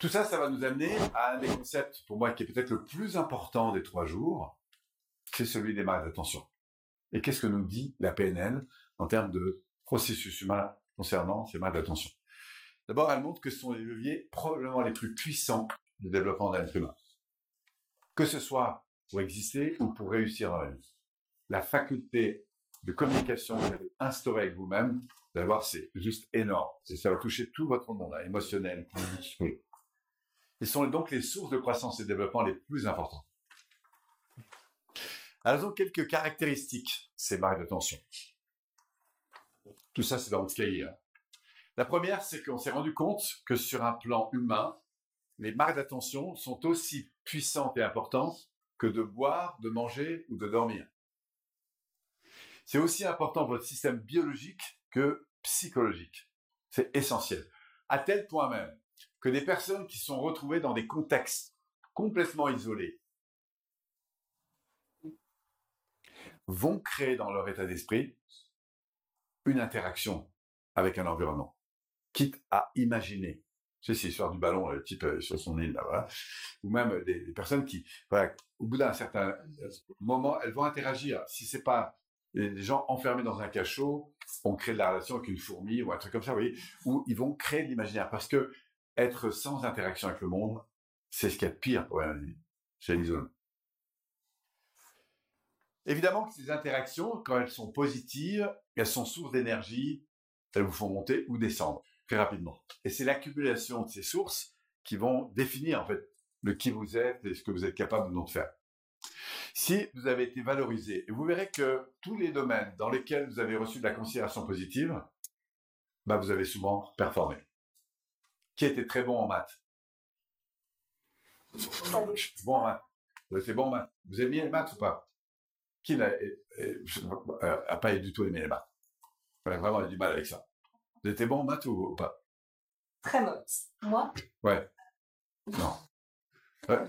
Tout ça, ça va nous amener à un des concepts, pour moi, qui est peut-être le plus important des trois jours, c'est celui des marques d'attention. Et qu'est-ce que nous dit la PNL en termes de processus humain concernant ces marques d'attention? D'abord, elle montre que ce sont les leviers probablement les plus puissants du développement d'un être humain. Que ce soit pour exister ou pour réussir la. La faculté de communication que vous avez instaurée avec vous-même, vous allez voir, c'est juste énorme. Et ça va toucher tout votre monde, là, émotionnel, Ils sont donc les sources de croissance et de développement les plus importantes. Elles ont quelques caractéristiques, ces marques d'attention. Tout ça, c'est dans votre cahier. hein. La première, c'est qu'on s'est rendu compte que sur un plan humain, les marques d'attention sont aussi puissantes et importantes que de boire, de manger ou de dormir. C'est aussi important pour votre système biologique que psychologique. C'est essentiel. À tel point même que des personnes qui sont retrouvées dans des contextes complètement isolés vont créer dans leur état d'esprit une interaction avec un environnement, quitte à imaginer. C'est l'histoire du ballon, le type euh, sur son île, là, voilà. Ou même des, personnes qui, au bout d'un certain euh, moment, elles vont interagir. Si c'est pas des gens enfermés dans un cachot, on crée de la relation avec une fourmi ou un truc comme ça, vous voyez, où ils vont créer de l'imaginaire. Parce que être sans interaction avec le monde, c'est ce qu'il y a de pire pour un individu. C'est l'isolement. Évidemment que ces interactions, quand elles sont positives, elles sont sources d'énergie, elles vous font monter ou descendre très rapidement. Et c'est l'accumulation de ces sources qui vont définir en fait le qui vous êtes et ce que vous êtes capable de faire. Si vous avez été valorisé, vous verrez que tous les domaines dans lesquels vous avez reçu de la considération positive, bah vous avez souvent performé. Qui était très bon en maths Bon en maths. Bon en maths. Vous aimiez les maths ou pas? Qui n'a euh, a pas du tout aimé les maths Vraiment, il a du mal avec ça. Vous étiez bon en maths ou, ou pas? Très mauvaise. Moi? Ouais. Non. Ouais.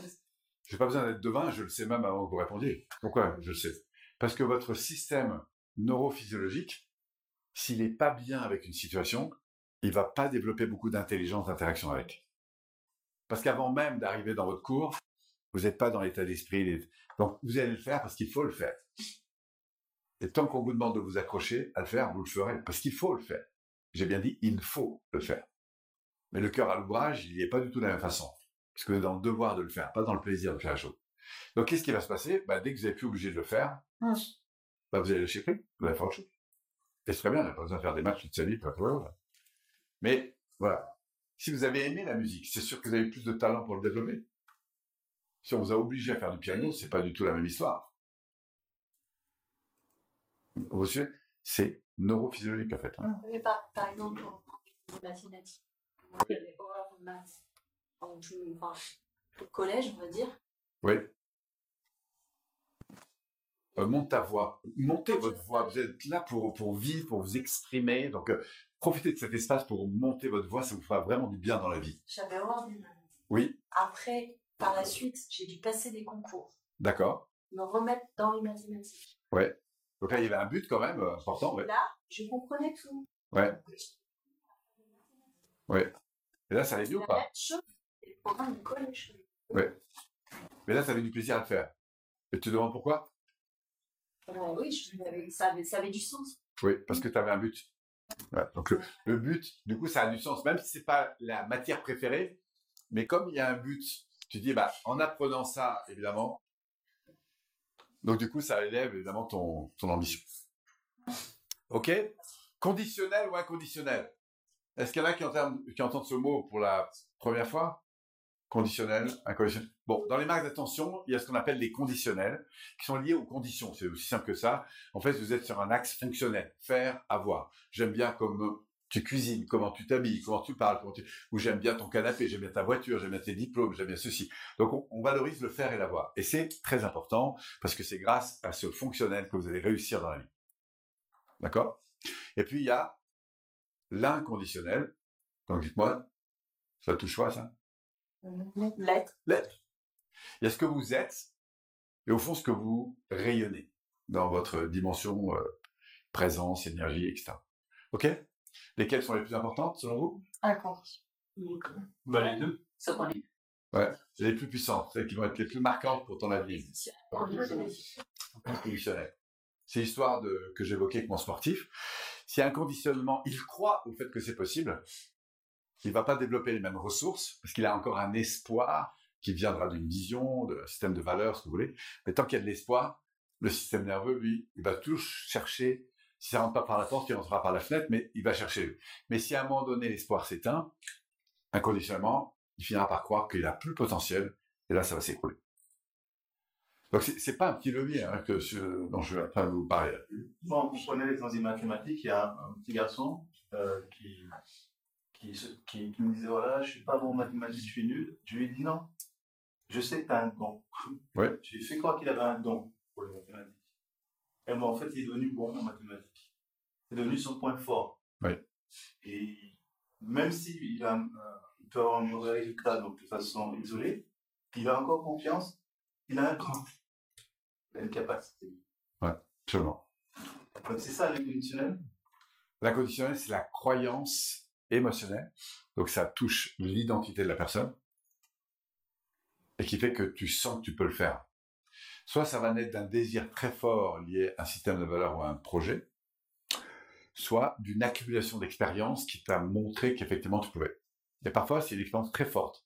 J'ai pas besoin d'être devin, je le sais même avant que vous répondiez. Pourquoi? Je le sais Parce que votre système neurophysiologique, s'il n'est pas bien avec une situation, il va pas développer beaucoup d'intelligence d'interaction avec. Parce qu'avant même d'arriver dans votre cours, vous n'êtes pas dans l'état d'esprit. Donc, vous allez le faire parce qu'il faut le faire. Et tant qu'on vous demande de vous accrocher à le faire, vous le ferez. Parce qu'il faut le faire. J'ai bien dit, il faut le faire. Mais le cœur à l'ouvrage, il n'y est pas du tout de la même façon. Parce que vous êtes dans le devoir de le faire, pas dans le plaisir de faire la chose. Donc, qu'est-ce qui va se passer? Bah, Dès que vous n'êtes plus obligé de le faire, bah, vous allez lâcher prise, vous allez faire autre chose. Et c'est très bien, on n'a pas besoin de faire des matchs toute sa vie. pas-. Mais voilà, si vous avez aimé la musique, c'est sûr que vous avez plus de talent pour le développer. Si on vous a obligé à faire du piano, c'est pas du tout la même histoire. Vous suivez C'est neurophysiologique en fait. hein. Mais par, par exemple, de maths. En plus, enfin, au collège, on va dire. Oui. Euh, monte ta voix. Montez votre voix. Vous êtes là pour, pour vivre, pour vous exprimer. Donc, euh, profitez de cet espace pour monter votre voix. Ça vous fera vraiment du bien dans la vie. J'avais maths. Oui, Après, par la suite, j'ai dû passer des concours, d'accord. me remettre dans les mathématiques. Ouais. Donc là, il y avait un but quand même euh, important. Ouais. Là, je comprenais tout. Ouais. Ouais. Et là, ça allait mieux ou pas? le programme du collège. Ouais. Mais là, ça avait du plaisir à le faire. Et tu te demandes pourquoi? Euh, oui, je, ça, avait, ça avait du sens. Oui, parce que tu avais un but. Donc le, but, du coup, ça a du sens, même si c'est pas la matière préférée, mais comme il y a un but, tu dis, bah, en apprenant ça, évidemment, donc du coup, ça élève évidemment ton, ton ambition. Ok. Conditionnel ou inconditionnel? Est-ce qu'il y en a qui entendent ce mot pour la première fois? Conditionnel, inconditionnel. Bon, dans les marques d'attention, il y a ce qu'on appelle les conditionnels, qui sont liés aux conditions. C'est aussi simple que ça. En fait, vous êtes sur un axe fonctionnel. Faire, avoir. J'aime bien comme tu cuisines, comment tu t'habilles, comment tu parles, comment ou j'aime bien ton canapé, j'aime bien ta voiture, j'aime bien tes diplômes, j'aime bien ceci. Donc, on, on valorise le faire et l'avoir. Et c'est très important parce que c'est grâce à ce fonctionnel que vous allez réussir dans la vie. D'accord? Et puis, il y a l'inconditionnel. Donc, dites-moi, ça touche quoi, ça? L'être. L'être. Il y a ce que vous êtes et au fond ce que vous rayonnez dans votre dimension euh, présence, énergie, etc. Ok? Lesquelles sont les plus importantes selon vous? Inconditionnel. Bah, les deux. Ce qu'on est. Ouais, les plus puissantes, celles qui vont être les plus marquantes pour ton avenir. Inconditionnel. C'est l'histoire de, que j'évoquais avec mon sportif. S'il y a un conditionnement, il croit au fait que c'est possible, il va pas développer les mêmes ressources, parce qu'il a encore un espoir qui viendra d'une vision, d'un système de valeurs, ce que vous voulez. Mais tant qu'il y a de l'espoir, le système nerveux, lui, il va toujours chercher, si ça rentre pas par la porte, il rentrera par la fenêtre, mais il va chercher. Mais si à un moment donné l'espoir s'éteint, inconditionnellement, il finira par croire qu'il a plus le potentiel, et là, ça va s'écrouler. Donc, c'est pas un petit levier hein, que, dont je vais vous parler. Bon, vous prenez l'exemple mathématiques, il y a un petit garçon euh, qui, qui, se- qui, qui me disait voilà, je suis pas bon en mathématiques, je suis nul. Je lui ai dit non, je sais que tu as un don. Ouais. Je lui ai fait croire qu'il avait un don pour les mathématiques. Et bon, en fait, il est devenu bon en mathématiques. C'est devenu son point fort. Ouais. Et même s'il a, euh, il peut avoir un mauvais résultat donc de façon isolée, il a encore confiance, il a un don. Il a une capacité. Absolument. Donc c'est ça l'inconditionnel. L'inconditionnel, c'est la croyance émotionnelle. Donc, ça touche l'identité de la personne. Et qui fait que tu sens que tu peux le faire. Soit ça va naître d'un désir très fort lié à un système de valeurs ou à un projet. Soit d'une accumulation d'expériences qui t'a montré qu'effectivement tu pouvais. Et parfois, c'est une expérience très forte.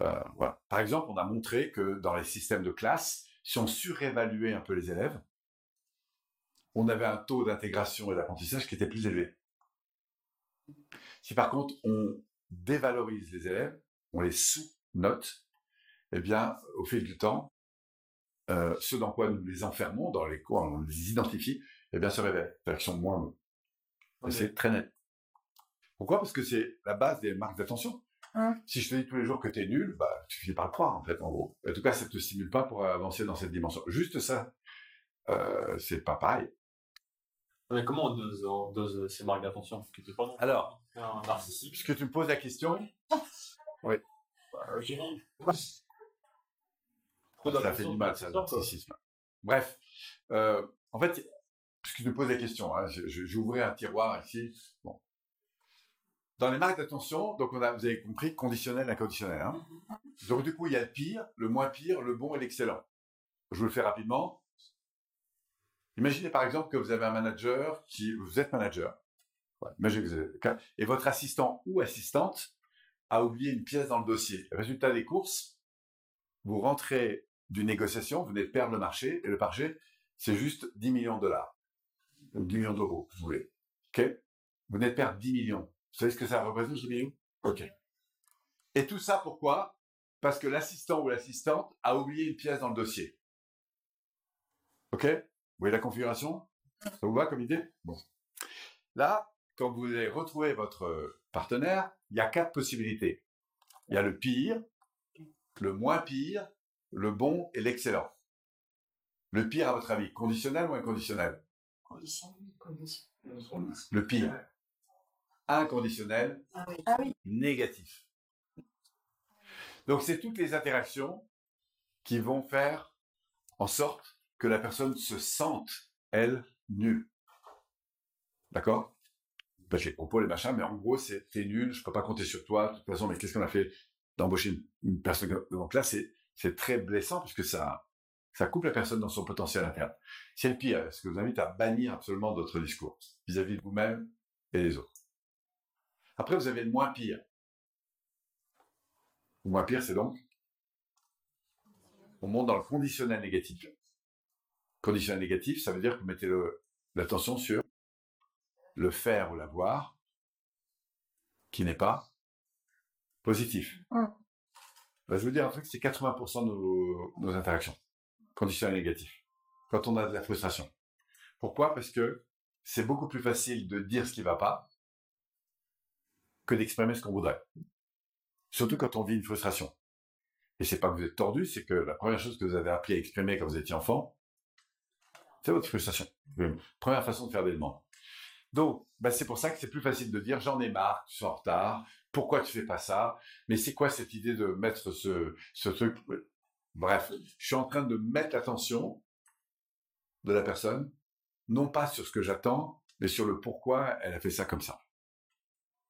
Euh. Par exemple, on a montré que dans les systèmes de classe, si on surévaluait un peu les élèves, on avait un taux d'intégration et d'apprentissage qui était plus élevé. Si par contre on dévalorise les élèves, on les sous-note, eh bien, au fil du temps, euh, ce dans quoi nous les enfermons, dans les cours, on les identifie, eh bien, se révèlent. C'est-à-dire qu'ils sont moins bons. C'est très net. Pourquoi? Parce que c'est la base des marques d'attention. Hum. Si je te dis tous les jours que tu es nul, bah, tu finis par le croire, en fait, en gros. En tout cas, ça ne te stimule pas pour avancer dans cette dimension. Juste ça, euh, c'est pas pareil. Mais comment on dose, on dose ces marques d'attention? Pas Alors, un narcissique. puisque tu me poses la question, Bah, ok. Trop ça fait du mal, ça, narcissisme. Bref, euh, en fait, puisque tu me poses la question, hein, j'ouvrais un tiroir ici. Bon. Dans les marques d'attention, donc on a, vous avez compris, conditionnel, inconditionnel. Hein. Donc du coup, il y a le pire, le moins pire, le bon et l'excellent. Je vous le fais rapidement. Imaginez par exemple que vous avez un manager qui, vous êtes manager. Et votre assistant ou assistante a oublié une pièce dans le dossier. Résultat des courses, vous rentrez d'une négociation, vous venez de perdre le marché, et le marché, c'est juste 10 millions de dollars. Ou 10 millions d'euros, vous voulez. OK? Vous venez de perdre 10 millions. Vous savez ce que ça représente, 10 millions? OK. Et tout ça, pourquoi? Parce que l'assistant ou l'assistante a oublié une pièce dans le dossier. OK? Vous voyez la configuration? Ça vous va comme idée? Bon. Là, quand vous allez retrouver votre partenaire, il y a quatre possibilités. Il y a le pire, le moins pire, le bon et l'excellent. Le pire, à votre avis, conditionnel ou inconditionnel Le pire. Inconditionnel, Ah oui. Ah oui. négatif. Donc, c'est toutes les interactions qui vont faire en sorte que la personne se sente, elle, nulle. D'accord? Parce que les propos, les machins, mais en gros, c'est t'es nul, je peux pas compter sur toi, de toute façon, mais qu'est-ce qu'on a fait d'embaucher une, personne Donc là, c'est c'est très blessant puisque ça, ça coupe la personne dans son potentiel interne. C'est le pire, ce que je vous invite à bannir absolument d'autres discours vis-à-vis de vous-même et des autres. Après, vous avez le moins pire. Le moins pire, c'est donc on monte dans le conditionnel négatif. Conditionnel négatif, ça veut dire que vous mettez l'attention sur le faire ou l'avoir qui n'est pas positif. Hum. Bah, je veux dire un truc, c'est 80% de nos, nos interactions. Conditionnel négatif. Quand on a de la frustration. Pourquoi? Parce que c'est beaucoup plus facile de dire ce qui va pas que d'exprimer ce qu'on voudrait. Surtout quand on vit une frustration. Et c'est pas que vous êtes tordu, c'est que la première chose que vous avez appris à exprimer quand vous étiez enfant, c'est votre frustration. Première façon de faire des demandes. Donc, bah, c'est pour ça que c'est plus facile de dire j'en ai marre, tu es en retard, pourquoi tu fais pas ça, mais c'est quoi cette idée de mettre ce, ce truc? Bref, je suis en train de mettre l'attention de la personne, non pas sur ce que j'attends, mais sur le pourquoi elle a fait ça comme ça.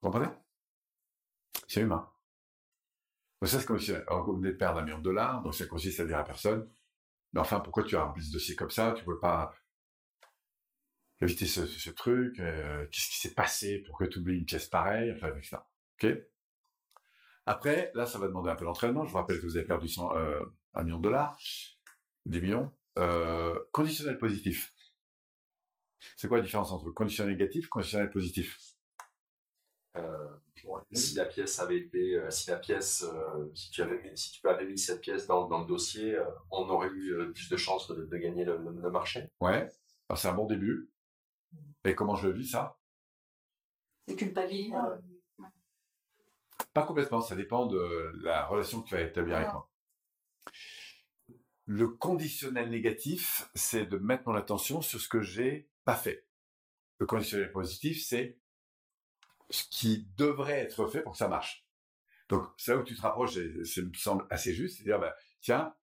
Vous comprenez? C'est humain. Donc ça, c'est conditionnel. Alors, vous venez de perdre un million de dollars, donc ça consiste à dire à personne, mais enfin, pourquoi tu as rempli ce dossier comme ça? Tu peux pas éviter ce, truc euh, Qu'est-ce qui s'est passé pour que tu oublies une pièce pareille Enfin, etc. Ok? Après, là, ça va demander un peu d'entraînement. Je vous rappelle que vous avez perdu 100, euh, un million de dollars, 10 millions. Euh, conditionnel positif. C'est quoi la différence entre conditionnel négatif et conditionnel positif? Euh, si la pièce avait été, euh, si la pièce, euh, si tu avais mis, si tu avais mis cette pièce dans, dans le dossier, euh, on aurait eu plus de chances de, de gagner le, le- le marché. Ouais, c'est un bon début. Et comment je le vis, ça? C'est culpabilisant. Pas complètement, ça dépend de la relation que tu vas établir avec moi. Le conditionnel négatif, c'est de mettre mon attention sur ce que j'ai pas fait. Le conditionnel positif, c'est ce qui devrait être fait pour que ça marche. Donc, c'est là où tu te rapproches, et ça me semble assez juste, c'est de dire, bah, tiens,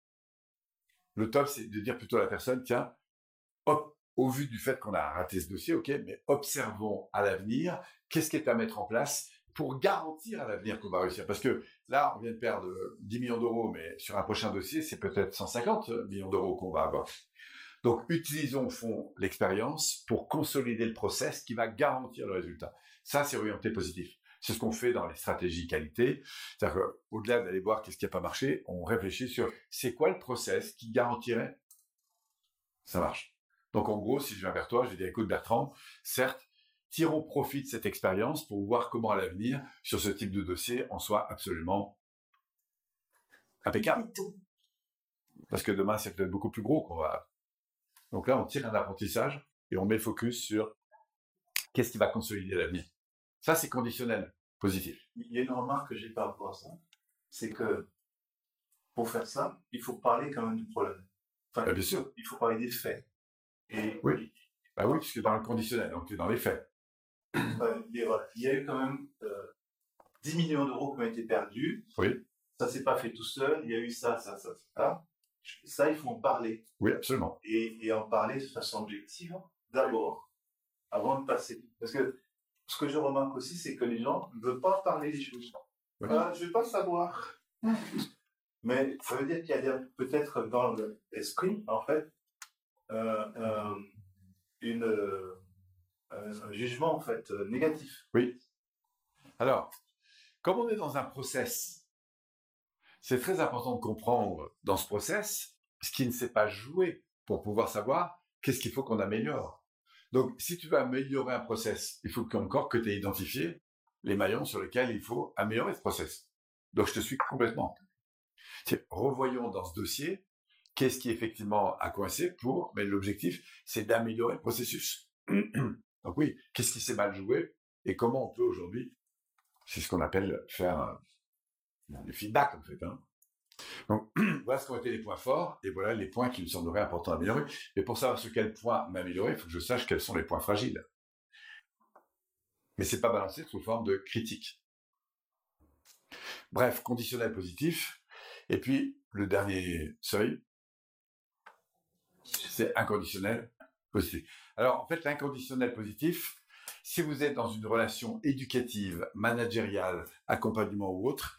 le top, c'est de dire plutôt à la personne, tiens, au vu du fait qu'on a raté ce dossier, ok, mais observons à l'avenir, qu'est-ce qui est à mettre en place pour garantir à l'avenir qu'on va réussir? Parce que là, on vient de perdre 10 millions d'euros, mais sur un prochain dossier, c'est peut-être 150 millions d'euros qu'on va avoir. Donc, utilisons au fond l'expérience pour consolider le process qui va garantir le résultat. Ça, c'est orienté positif. C'est ce qu'on fait dans les stratégies qualité. C'est-à-dire qu'au-delà d'aller voir qu'est-ce qui n'a pas marché, on réfléchit sur c'est quoi le process qui garantirait ça marche. Donc, en gros, si je viens vers toi, je vais dire, écoute, Bertrand, certes, tirons profit de cette expérience pour voir comment à l'avenir, sur ce type de dossier, on soit absolument impeccable. Parce que demain, c'est peut-être beaucoup plus gros qu'on va. Donc là, on tire un apprentissage et on met le focus sur qu'est-ce qui va consolider l'avenir. Ça, c'est conditionnel, positif. Il y a une remarque que j'ai par rapport à ça. C'est que pour faire ça, il faut parler quand même du problème. Enfin, Euh, bien sûr. il faut parler des faits. Et Oui. Bah oui, puisque dans le conditionnel, donc tu es dans les faits. euh, voilà, il y a eu quand même euh, 10 millions d'euros qui ont été perdus. Oui. Ça s'est pas fait tout seul. Il y a eu ça, ça, ça, ça. Ça, il faut en parler. Oui, absolument. Et, et en parler de façon objective, d'abord, avant de passer. Parce que ce que je remarque aussi, c'est que les gens ne veulent pas parler des choses. Oui. Ah, je ne veux pas savoir. Mais ça veut dire qu'il y a peut-être dans l'esprit, en fait, euh, euh, une, euh, un jugement en fait négatif. Alors, comme on est dans un process, c'est très important de comprendre dans ce process ce qui ne s'est pas joué pour pouvoir savoir qu'est-ce qu'il faut qu'on améliore. Donc, si tu veux améliorer un process, il faut qu'encore que tu aies identifié les maillons sur lesquels il faut améliorer ce process. Donc, je te suis complètement. Revoyons dans ce dossier qu'est-ce qui effectivement a coincé pour, mais l'objectif, c'est d'améliorer le processus. Donc oui, qu'est-ce qui s'est mal joué et comment on peut aujourd'hui c'est ce qu'on appelle faire du feedback, en fait. Hein. Donc, voilà ce qu'ont été les points forts, et voilà les points qui me sembleraient importants à améliorer. Et pour savoir sur quel point m'améliorer, il faut que je sache quels sont les points fragiles. Mais c'est pas balancé sous forme de critique. Bref, conditionnel positif. Et puis, le dernier seuil, c'est inconditionnel positif. Alors, en fait, l'inconditionnel positif, si vous êtes dans une relation éducative, managériale, accompagnement ou autre,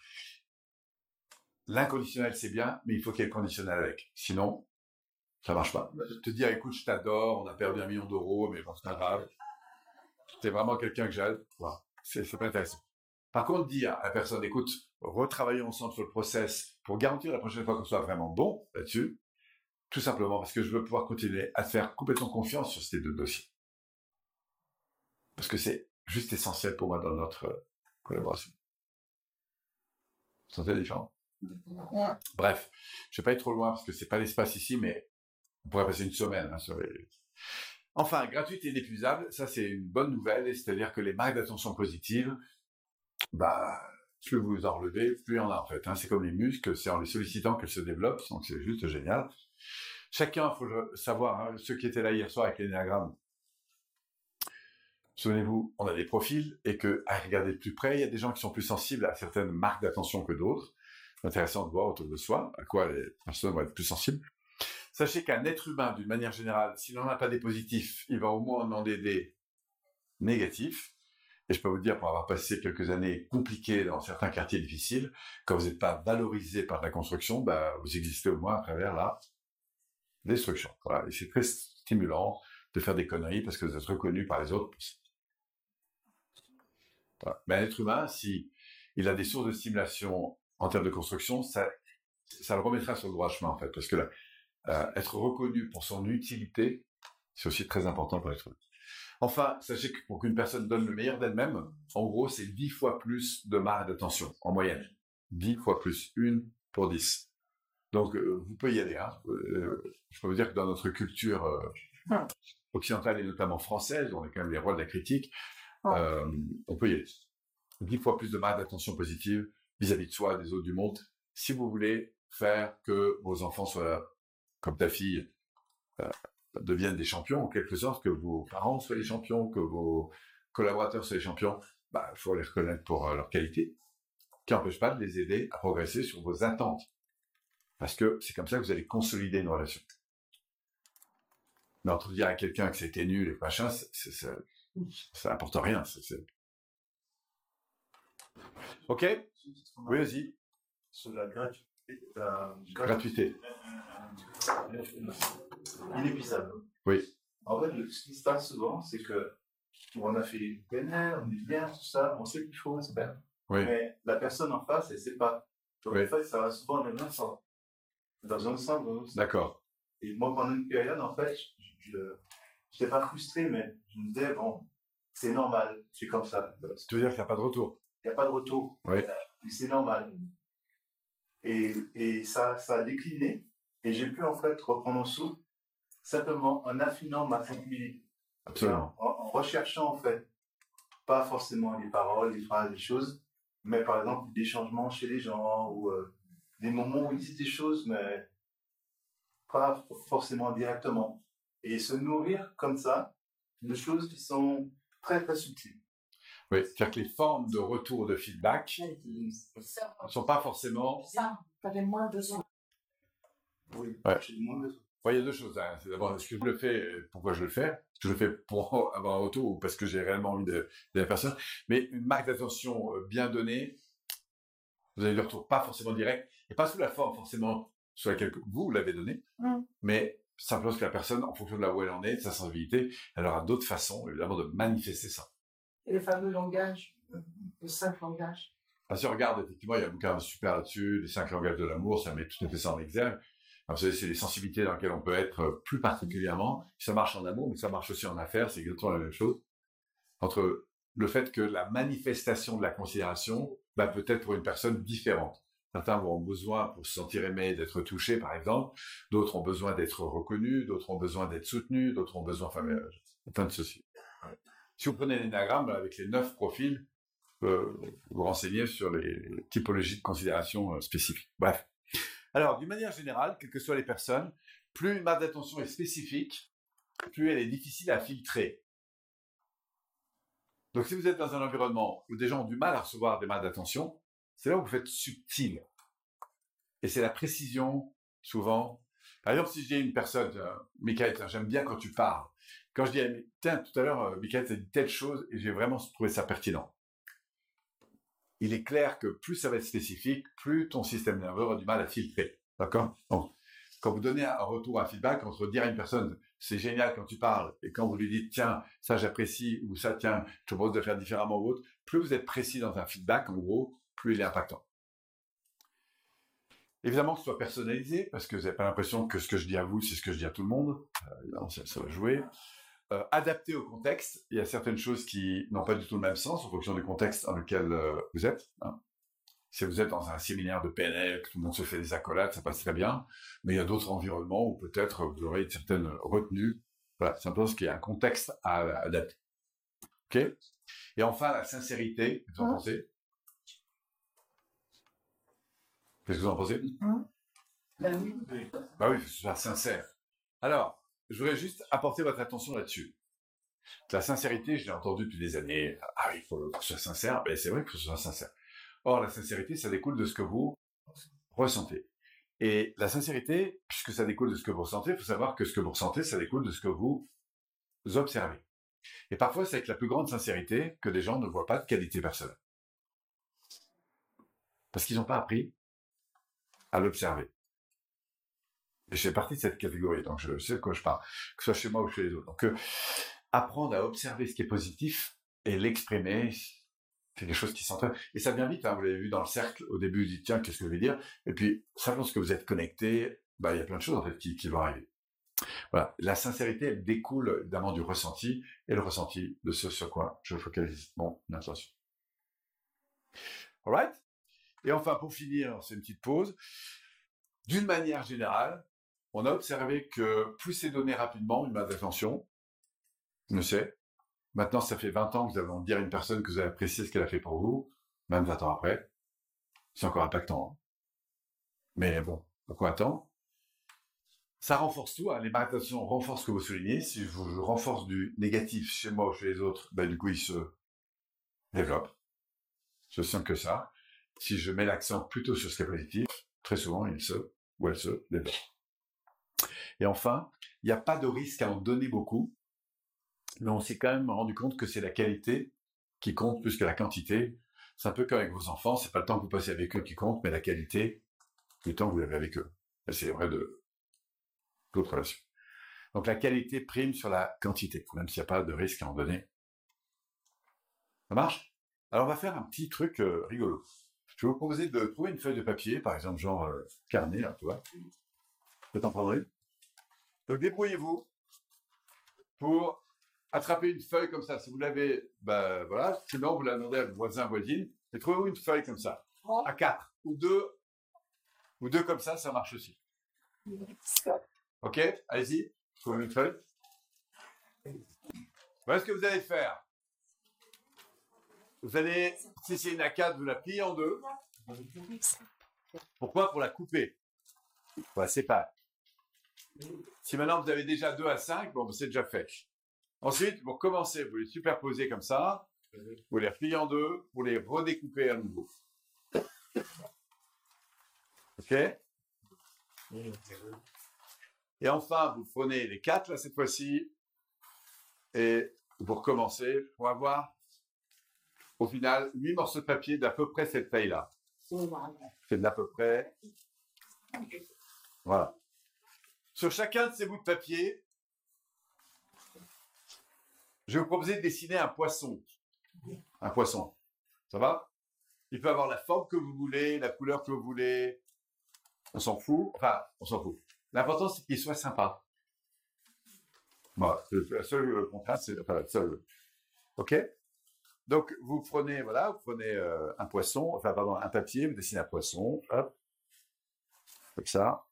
l'inconditionnel c'est bien, mais il faut qu'il y ait le conditionnel avec. Sinon, ça marche pas. Te dire, écoute, je t'adore, on a perdu un million d'euros, mais bon, c'est pas grave. T'es vraiment quelqu'un que j'aime. Voilà. C'est, pas intéressant. Par contre, dire à la personne, écoute, retravaillons ensemble sur le process pour garantir la prochaine fois qu'on soit vraiment bon là-dessus, tout simplement parce que je veux pouvoir continuer à te faire complètement confiance sur ces deux dossiers. Parce que c'est juste essentiel pour moi dans notre collaboration. Vous sentez la différence Bref, je vais pas être trop loin parce que c'est pas l'espace ici, mais on pourrait passer une semaine hein, sur les... Enfin, gratuite et inépuisable, ça c'est une bonne nouvelle, et c'est-à-dire que les marques d'attention positive, bah, plus vous en relevez, plus il y en a en fait. Hein. C'est comme les muscles, c'est en les sollicitant qu'elles se développent, donc c'est juste génial. Chacun, il faut le savoir, hein, ceux qui étaient là hier soir avec l'énéagramme, souvenez-vous, on a des profils, et que à regarder de plus près, il y a des gens qui sont plus sensibles à certaines marques d'attention que d'autres. Intéressant de voir autour de soi à quoi les personnes vont être plus sensibles. Sachez qu'un être humain, d'une manière générale, s'il n'en a pas des positifs, il va au moins en demander des négatifs. Et je peux vous dire, pour avoir passé quelques années compliquées dans certains quartiers difficiles, quand vous n'êtes pas valorisé par la construction, bah, vous existez au moins à travers la destruction. Voilà. Et c'est très stimulant de faire des conneries parce que vous êtes reconnu par les autres. Voilà. Mais un être humain, si il a des sources de stimulation en termes de construction, ça, ça le remettra sur le droit chemin, en fait, parce que là, euh, être reconnu pour son utilité, c'est aussi très important pour humain. Enfin, sachez que pour qu'une personne donne le meilleur d'elle-même, en gros, c'est 10 fois plus de marge d'attention, en moyenne. 10 fois plus, une pour 10. Donc, euh, vous pouvez y aller. Hein. Euh, je peux vous dire que dans notre culture euh, occidentale et notamment française, on est quand même les rois de la critique, euh, on peut y aller. 10 fois plus de marge d'attention positive vis-à-vis de soi, des autres, du monde, si vous voulez faire que vos enfants soient comme ta fille, euh, deviennent des champions, en quelque sorte, que vos parents soient les champions, que vos collaborateurs soient les champions, bah, faut les reconnaître pour euh, leur qualité, qui n'empêche pas de les aider à progresser sur vos attentes. Parce que c'est comme ça que vous allez consolider une relation. Mais entre dire à quelqu'un que c'était nul et machin, ça, ça n'apporte rien. Ok Oui, vas-y. Sur la gratuité. la Gratuité. Inépuisable. Oui. En fait, le- ce qui se passe souvent, c'est que on a fait une PNL, on est bien, tout ça, on sait qu'il faut se faire. Oui. Mais la personne en face, elle sait pas. Donc, Oui. en fait, ça va souvent dans sens. Dans un sens, dans un sens. D'accord. Et moi, pendant une période, en fait, je n'étais pas frustré, mais je me disais, bon, c'est normal, c'est comme ça. Tu veux dire qu'il n'y a pas de retour? Il n'y a pas de retour. Oui. Et C'est normal. Et, et ça, ça a décliné. Et j'ai pu, en fait, reprendre en souffle, simplement en affinant ma sensibilité. Absolument. En, en recherchant, en fait, pas forcément les paroles, les phrases, les choses, mais par exemple, des changements chez les gens, ou euh, des moments où ils disent des choses, mais pas forcément directement. Et se nourrir comme ça de choses qui sont très, très subtiles. Oui, c'est-à-dire que les formes de retour de feedback ne sont pas forcément... ça, t'avais moins besoin. Oui, Ouais. j'ai moins besoin. Il y a deux choses. hein. C'est d'abord, est-ce que je le fais, euh, pourquoi je le fais? Est-ce que je le fais pour avoir un retour ou parce que j'ai réellement envie de, de la personne? Mais une marque d'attention euh, bien donnée, vous avez le retour pas forcément direct, et pas sous la forme forcément sur laquelle vous l'avez donné, Mm. mais simplement que la personne, en fonction de là où elle en est, de sa sensibilité, elle aura d'autres façons, évidemment, de manifester ça. Et les fameux langages, les cinq langages. Ah, si on regarde, effectivement, il y a un bouquin super là-dessus, les cinq langages de l'amour, ça met tout à fait ça en exergue. Alors, vous c'est les sensibilités dans lesquelles on peut être euh, plus particulièrement. Ça marche en amour, mais ça marche aussi en affaires, c'est exactement la même chose. Entre le fait que la manifestation de la considération va peut-être pour une personne différente. Certains avoir besoin, pour se sentir aimé, d'être touchés, par exemple. D'autres ont besoin d'être reconnus, d'autres ont besoin d'être soutenus, d'autres ont besoin, enfin, euh, plein de ceci. Ouais. Si vous prenez l'énagramme avec les neuf profils, euh, vous renseigner sur les typologies de considération euh, spécifiques. Bref. Alors, d'une manière générale, quelles que soient les personnes, plus une marque d'attention est spécifique, plus elle est difficile à filtrer. Donc, si vous êtes dans un environnement où des gens ont du mal à recevoir des marques d'attention, c'est là où vous faites subtil. Et c'est la précision, souvent. Par exemple, si je dis à une personne, euh, Michael, j'aime bien quand tu parles. Quand je dis, tiens, tout à l'heure, euh, Michael, t'as dit telle chose et j'ai vraiment trouvé ça pertinent il est clair que plus ça va être spécifique, plus ton système nerveux aura du mal à filtrer. D'accord? Donc, quand vous donnez un retour, un feedback, entre dire à une personne, c'est génial quand tu parles, et quand vous lui dites, tiens, ça j'apprécie, ou ça, tiens, je te propose de faire différemment ou autre, plus vous êtes précis dans un feedback, en gros, plus il est impactant. Évidemment que ce soit personnalisé, parce que vous n'avez pas l'impression que ce que je dis à vous, c'est ce que je dis à tout le monde. Euh, ça va jouer. Euh, adapté au contexte, il y a certaines choses qui n'ont pas du tout le même sens en fonction du contexte dans lequel euh, vous êtes. hein. Si vous êtes dans un séminaire de PNL, que tout le monde se fait des accolades, ça passe très bien. Mais il y a d'autres environnements où peut-être vous aurez une certaine retenue. Voilà, simplement parce qu'il y a un contexte à, à adapter. Ok? Et enfin, la sincérité, qu'est-ce que vous en pensez? Qu'est-ce que vous en pensez? Ben oui. Bah oui, il faut sincère. Alors, je voudrais juste apporter votre attention là-dessus. La sincérité, je l'ai entendu depuis des années. Ah il faut que ce soit sincère. Ben, c'est vrai qu'il faut que ce soit sincère. Or, la sincérité, ça découle de ce que vous ressentez. Et la sincérité, puisque ça découle de ce que vous ressentez, il faut savoir que ce que vous ressentez, ça découle de ce que vous observez. Et parfois, c'est avec la plus grande sincérité que des gens ne voient pas de qualité personnelle. Parce qu'ils n'ont pas appris à l'observer. Et je fais partie de cette catégorie, donc je sais de quoi je parle, que ce soit chez moi ou chez les autres. Donc, euh, apprendre à observer ce qui est positif et l'exprimer, c'est quelque chose qui s'entraîne. Et ça vient vite, hein, vous l'avez vu dans le cercle, au début, vous dites, tiens, qu'est-ce que je vais dire? Et puis, simplement que vous êtes connecté, bah, il y a plein de choses, en fait, qui, qui vont arriver. Voilà. La sincérité, elle découle évidemment du ressenti, et le ressenti de ce sur quoi je focalise mon attention. Alright Et enfin, pour finir, c'est une petite pause. D'une manière générale, on a observé que plus c'est donné rapidement, une masse d'attention, ne sait. Maintenant, ça fait 20 ans que vous avez envie dire à une personne que vous avez apprécié ce qu'elle a fait pour vous, même 20 ans après. C'est encore impactant. Hein. Mais bon, pourquoi attendre? Ça renforce tout. Hein. Les méditations renforcent ce que vous soulignez. Si je, renforce du négatif chez moi ou chez les autres, ben, du coup, il se développe. Je sens que ça. Si je mets l'accent plutôt sur ce qui est positif, très souvent, il se ou elle se développe. Et enfin, il n'y a pas de risque à en donner beaucoup, mais on s'est quand même rendu compte que c'est la qualité qui compte plus que la quantité. C'est un peu comme avec vos enfants, c'est pas le temps que vous passez avec eux qui compte, mais la qualité du temps que vous avez avec eux. C'est vrai de d'autres relations. Donc la qualité prime sur la quantité, même s'il n'y a pas de risque à en donner. Ça marche? Alors on va faire un petit truc euh, rigolo. Je vais vous proposer de trouver une feuille de papier, par exemple genre euh, carnet, là, tu vois. Je t'en prendre une. Donc débrouillez-vous pour attraper une feuille comme ça. Si vous l'avez, ben voilà. Sinon, vous la demandez à vos voisins, voisines. Et trouvez-vous une feuille comme ça. À quatre. Ou deux. Ou deux comme ça, ça marche aussi. Ok? Allez-y. Trouvez une feuille. Voilà ce que vous allez faire. Vous allez, si c'est une A4, vous la pliez en deux. Pourquoi? Pour la couper. Pour la séparer. Si maintenant vous avez déjà 2 à 5, bon, c'est déjà fait. Ensuite, pour commencer, vous les superposez comme ça, vous les repliez en deux, vous les redécoupez à nouveau. OK? Et enfin, vous prenez les quatre, là, cette fois-ci, et vous recommencez pour avoir, au final, 8 morceaux de papier d'à peu près cette taille-là. C'est d'à peu près. Voilà. Sur chacun de ces bouts de papier, je vais vous proposer de dessiner un poisson. Un poisson. Ça va? Il peut avoir la forme que vous voulez, la couleur que vous voulez. On s'en fout. Enfin, on s'en fout. L'important, c'est qu'il soit sympa. Voilà. La seule contrainte, c'est... Enfin, la seule... OK? Donc, vous prenez, voilà, vous prenez euh, un poisson, enfin, pardon, un papier, vous dessinez un poisson. Hop. Comme ça.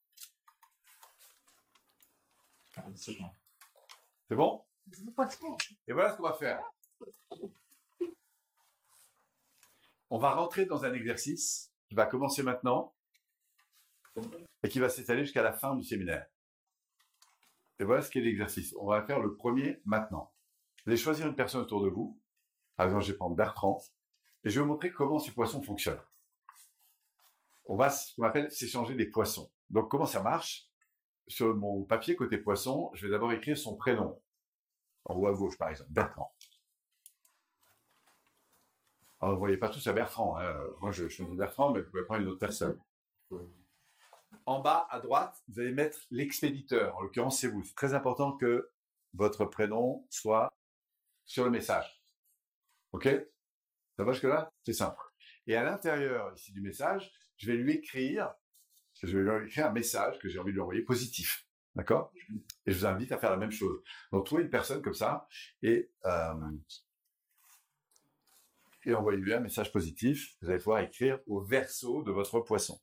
C'est bon? Et voilà ce qu'on va faire. On va rentrer dans un exercice qui va commencer maintenant et qui va s'étaler jusqu'à la fin du séminaire. Et voilà ce qu'est l'exercice. On va faire le premier maintenant. Vous allez choisir une personne autour de vous. Par exemple, je vais prendre Bertrand et je vais vous montrer comment ces poissons fonctionnent. On va, ce qu'on appelle, s'échanger des poissons. Donc, comment ça marche? Sur mon papier côté poisson, je vais d'abord écrire son prénom. En haut à gauche, par exemple, Bertrand. Alors, vous ne voyez pas tous à Bertrand. Hein. Moi, je, je suis Bertrand, mais vous pouvez prendre une autre personne. En bas, à droite, vous allez mettre l'expéditeur. En l'occurrence, c'est vous. C'est très important que votre prénom soit sur le message. OK? Ça va jusque-là? C'est simple. Et à l'intérieur ici du message, je vais lui écrire je vais lui écrire un message que j'ai envie de lui envoyer positif. D'accord? Et je vous invite à faire la même chose. Donc, trouvez une personne comme ça et, euh, et envoyez-lui un message positif. Vous allez pouvoir écrire au verso de votre poisson.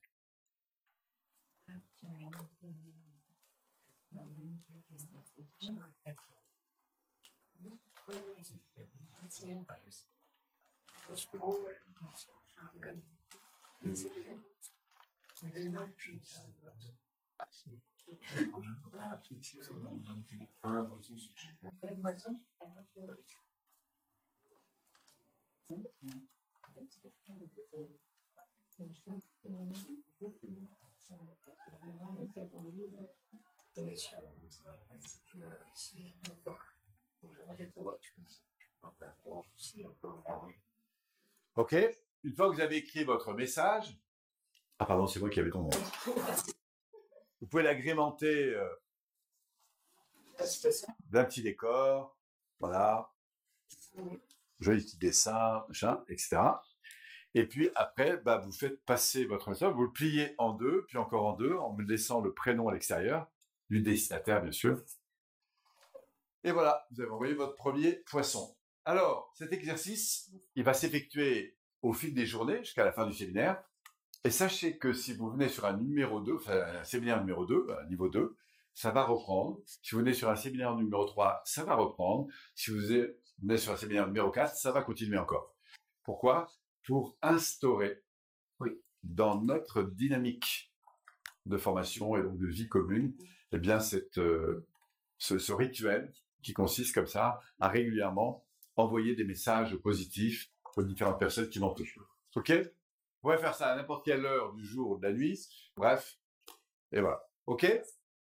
OK. Une fois que vous avez écrit votre message, ah pardon, c'est moi qui avais ton nom. Vous pouvez l'agrémenter euh, d'un petit décor, voilà, joli petit dessin, machin, etc. Et puis après, bah, vous faites passer votre message, vous le pliez en deux, puis encore en deux, en laissant le prénom à l'extérieur, du destinataire bien sûr. Et voilà, vous avez envoyé votre premier poisson. Alors, cet exercice, il va s'effectuer au fil des journées jusqu'à la fin du séminaire. Et sachez que si vous venez sur un numéro 2, enfin un séminaire numéro 2, un niveau 2, ça va reprendre. Si vous venez sur un séminaire numéro 3, ça va reprendre. Si vous venez sur un séminaire numéro 4, ça va continuer encore. Pourquoi? Pour instaurer dans notre dynamique de formation et donc de vie commune, eh bien cette, euh, ce, ce rituel qui consiste comme ça à régulièrement envoyer des messages positifs aux différentes personnes qui m'entourent. Ok? Vous pouvez faire ça à n'importe quelle heure du jour ou de la nuit. Bref. Et voilà. Ok?